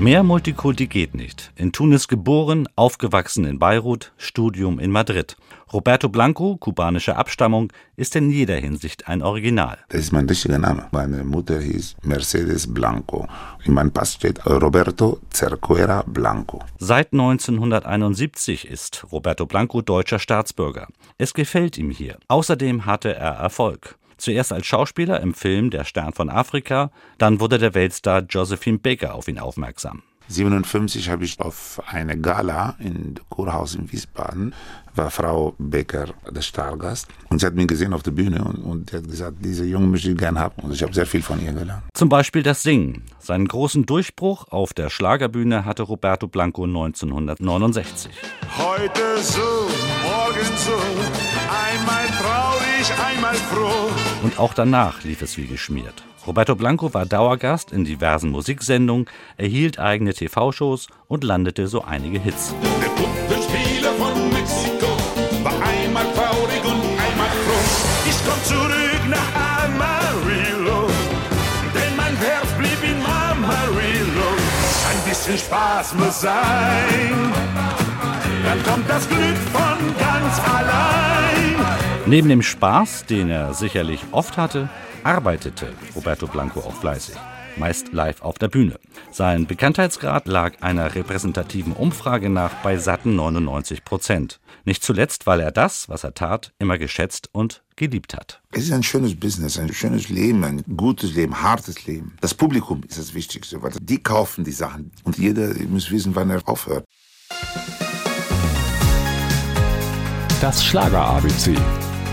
Mehr Multikulti geht nicht. In Tunis geboren, aufgewachsen in Beirut, Studium in Madrid. Roberto Blanco, kubanischer Abstammung, ist in jeder Hinsicht ein Original. Das ist mein richtiger Name. Meine Mutter hieß Mercedes Blanco. In meinem Pass steht Roberto Cerquera Blanco. Seit 1971 ist Roberto Blanco deutscher Staatsbürger. Es gefällt ihm hier. Außerdem hatte er Erfolg. Zuerst als Schauspieler im Film Der Stern von Afrika, dann wurde der Weltstar Josephine Baker auf ihn aufmerksam. 1957 habe ich auf eine Gala in Kurhaus in Wiesbaden, war Frau Becker der Stargast und sie hat mich gesehen auf der Bühne und, und hat gesagt, diese Junge möchte ich gerne haben und ich habe sehr viel von ihr gelernt. Zum Beispiel das Singen. Seinen großen Durchbruch auf der Schlagerbühne hatte Roberto Blanco 1969. Heute so, morgen Und auch danach lief es wie geschmiert. Roberto Blanco war Dauergast in diversen Musiksendungen, erhielt eigene TV-Shows und landete so einige Hits. Der Puppenspieler von Mexiko war einmal traurig und einmal froh. Ich komm zurück nach Amarillo, denn mein Herz blieb in Amarillo. Ein bisschen Spaß muss sein, dann kommt das Glück von ganz allein. Neben dem Spaß, den er sicherlich oft hatte, arbeitete Roberto Blanco auch fleißig, meist live auf der Bühne. Sein Bekanntheitsgrad lag einer repräsentativen Umfrage nach bei satten 99 Prozent. Nicht zuletzt, weil er das, was er tat, immer geschätzt und geliebt hat. Es ist ein schönes Business, ein schönes Leben, ein gutes Leben, hartes Leben. Das Publikum ist das Wichtigste, weil die kaufen die Sachen und jeder muss wissen, wann er aufhört. Das Schlager ABC.